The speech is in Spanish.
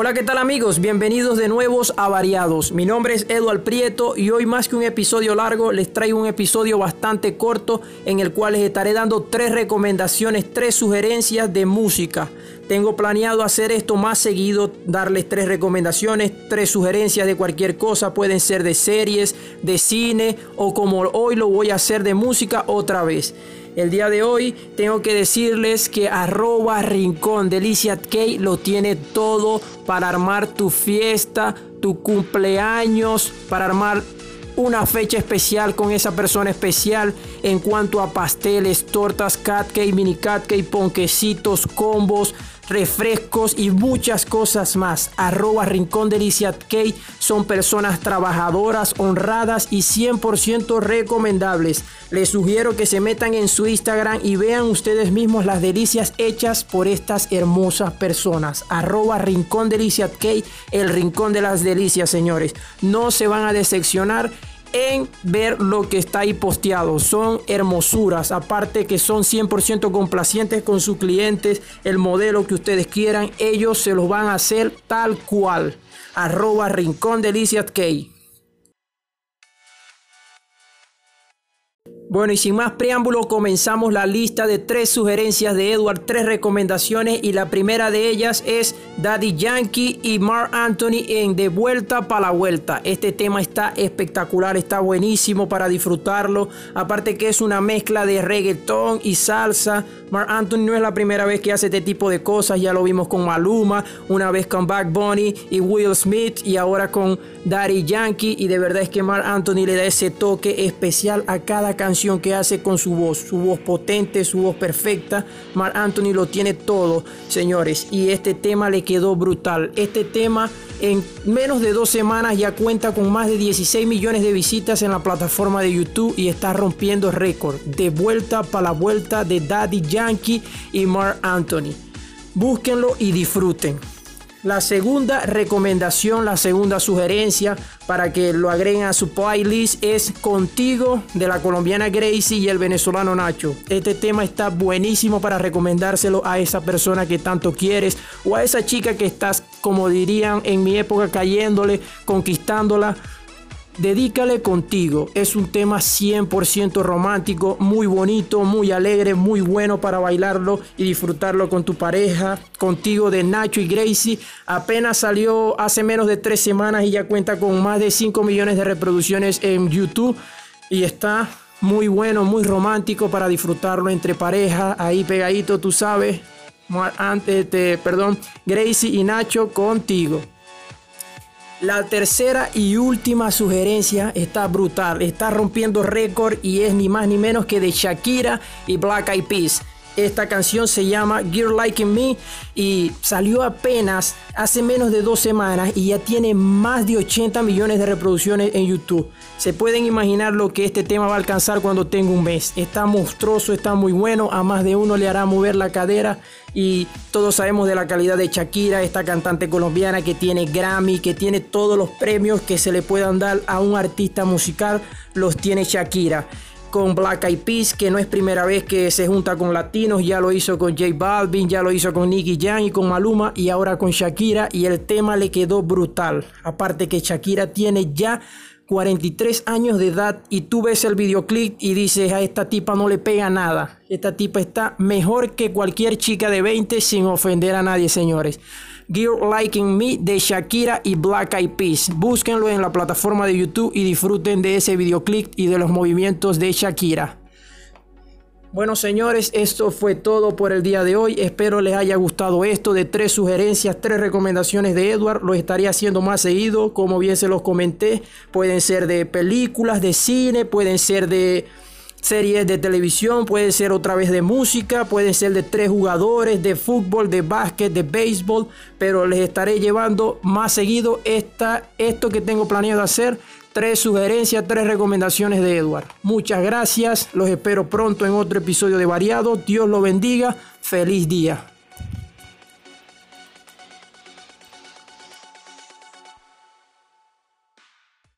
Hola, ¿qué tal amigos? Bienvenidos de nuevos a Variados. Mi nombre es Eduard Prieto y hoy más que un episodio largo les traigo un episodio bastante corto en el cual les estaré dando tres recomendaciones, tres sugerencias de música. Tengo planeado hacer esto más seguido, darles tres recomendaciones, tres sugerencias de cualquier cosa. Pueden ser de series, de cine o como hoy lo voy a hacer de música otra vez. El día de hoy tengo que decirles que arroba rincón delicia lo tiene todo para armar tu fiesta, tu cumpleaños, para armar una fecha especial con esa persona especial en cuanto a pasteles, tortas, cat cake, mini cat cake, ponquecitos, combos, refrescos y muchas cosas más. Arroba Rincón Delicia Cake son personas trabajadoras, honradas y 100% recomendables. Les sugiero que se metan en su Instagram y vean ustedes mismos las delicias hechas por estas hermosas personas. Arroba Rincón Delicia Cake, el rincón de las delicias, señores. No se van a decepcionar en ver lo que está ahí posteado. Son hermosuras, aparte que son 100% complacientes con sus clientes, el modelo que ustedes quieran, ellos se los van a hacer tal cual. Arroba Rincón Delicias K. Bueno, y sin más preámbulo, comenzamos la lista de tres sugerencias de Edward, tres recomendaciones, y la primera de ellas es Daddy Yankee y Mark Anthony en De Vuelta para la Vuelta. Este tema está espectacular, está buenísimo para disfrutarlo. Aparte que es una mezcla de reggaetón y salsa. Mark Anthony no es la primera vez que hace este tipo de cosas, ya lo vimos con Maluma, una vez con Back Bunny y Will Smith, y ahora con Daddy Yankee. Y de verdad es que Mark Anthony le da ese toque especial a cada canción que hace con su voz, su voz potente, su voz perfecta. Mark Anthony lo tiene todo, señores, y este tema le quedó brutal. Este tema en menos de dos semanas ya cuenta con más de 16 millones de visitas en la plataforma de YouTube y está rompiendo récord. De vuelta para la vuelta de Daddy Yankee y Mark Anthony. Búsquenlo y disfruten. La segunda recomendación, la segunda sugerencia para que lo agreguen a su playlist es Contigo de la colombiana Gracie y el venezolano Nacho. Este tema está buenísimo para recomendárselo a esa persona que tanto quieres o a esa chica que estás, como dirían en mi época, cayéndole, conquistándola Dedícale contigo. Es un tema 100% romántico, muy bonito, muy alegre, muy bueno para bailarlo y disfrutarlo con tu pareja. Contigo de Nacho y Gracie. Apenas salió hace menos de tres semanas y ya cuenta con más de 5 millones de reproducciones en YouTube. Y está muy bueno, muy romántico para disfrutarlo entre pareja. Ahí pegadito, tú sabes. Antes, de, perdón, Gracie y Nacho contigo. La tercera y última sugerencia está brutal, está rompiendo récord y es ni más ni menos que de Shakira y Black Eyed Peas. Esta canción se llama Gear Like Me y salió apenas hace menos de dos semanas y ya tiene más de 80 millones de reproducciones en YouTube. Se pueden imaginar lo que este tema va a alcanzar cuando tenga un mes. Está monstruoso, está muy bueno, a más de uno le hará mover la cadera y todos sabemos de la calidad de Shakira, esta cantante colombiana que tiene Grammy, que tiene todos los premios que se le puedan dar a un artista musical, los tiene Shakira con Black Eyed Peas, que no es primera vez que se junta con latinos, ya lo hizo con J Balvin, ya lo hizo con Nicky Jam y con Maluma y ahora con Shakira y el tema le quedó brutal. Aparte que Shakira tiene ya 43 años de edad y tú ves el videoclip y dices a esta tipa no le pega nada. Esta tipa está mejor que cualquier chica de 20 sin ofender a nadie, señores. Gear Liking Me de Shakira y Black Eyed Peas. Búsquenlo en la plataforma de YouTube y disfruten de ese videoclip y de los movimientos de Shakira. Bueno señores, esto fue todo por el día de hoy. Espero les haya gustado esto de tres sugerencias, tres recomendaciones de Edward. Lo estaría haciendo más seguido, como bien se los comenté. Pueden ser de películas, de cine, pueden ser de series de televisión, puede ser otra vez de música, puede ser de tres jugadores, de fútbol, de básquet, de béisbol, pero les estaré llevando más seguido esta, esto que tengo planeado hacer. Tres sugerencias, tres recomendaciones de Edward. Muchas gracias, los espero pronto en otro episodio de Variado. Dios lo bendiga, feliz día.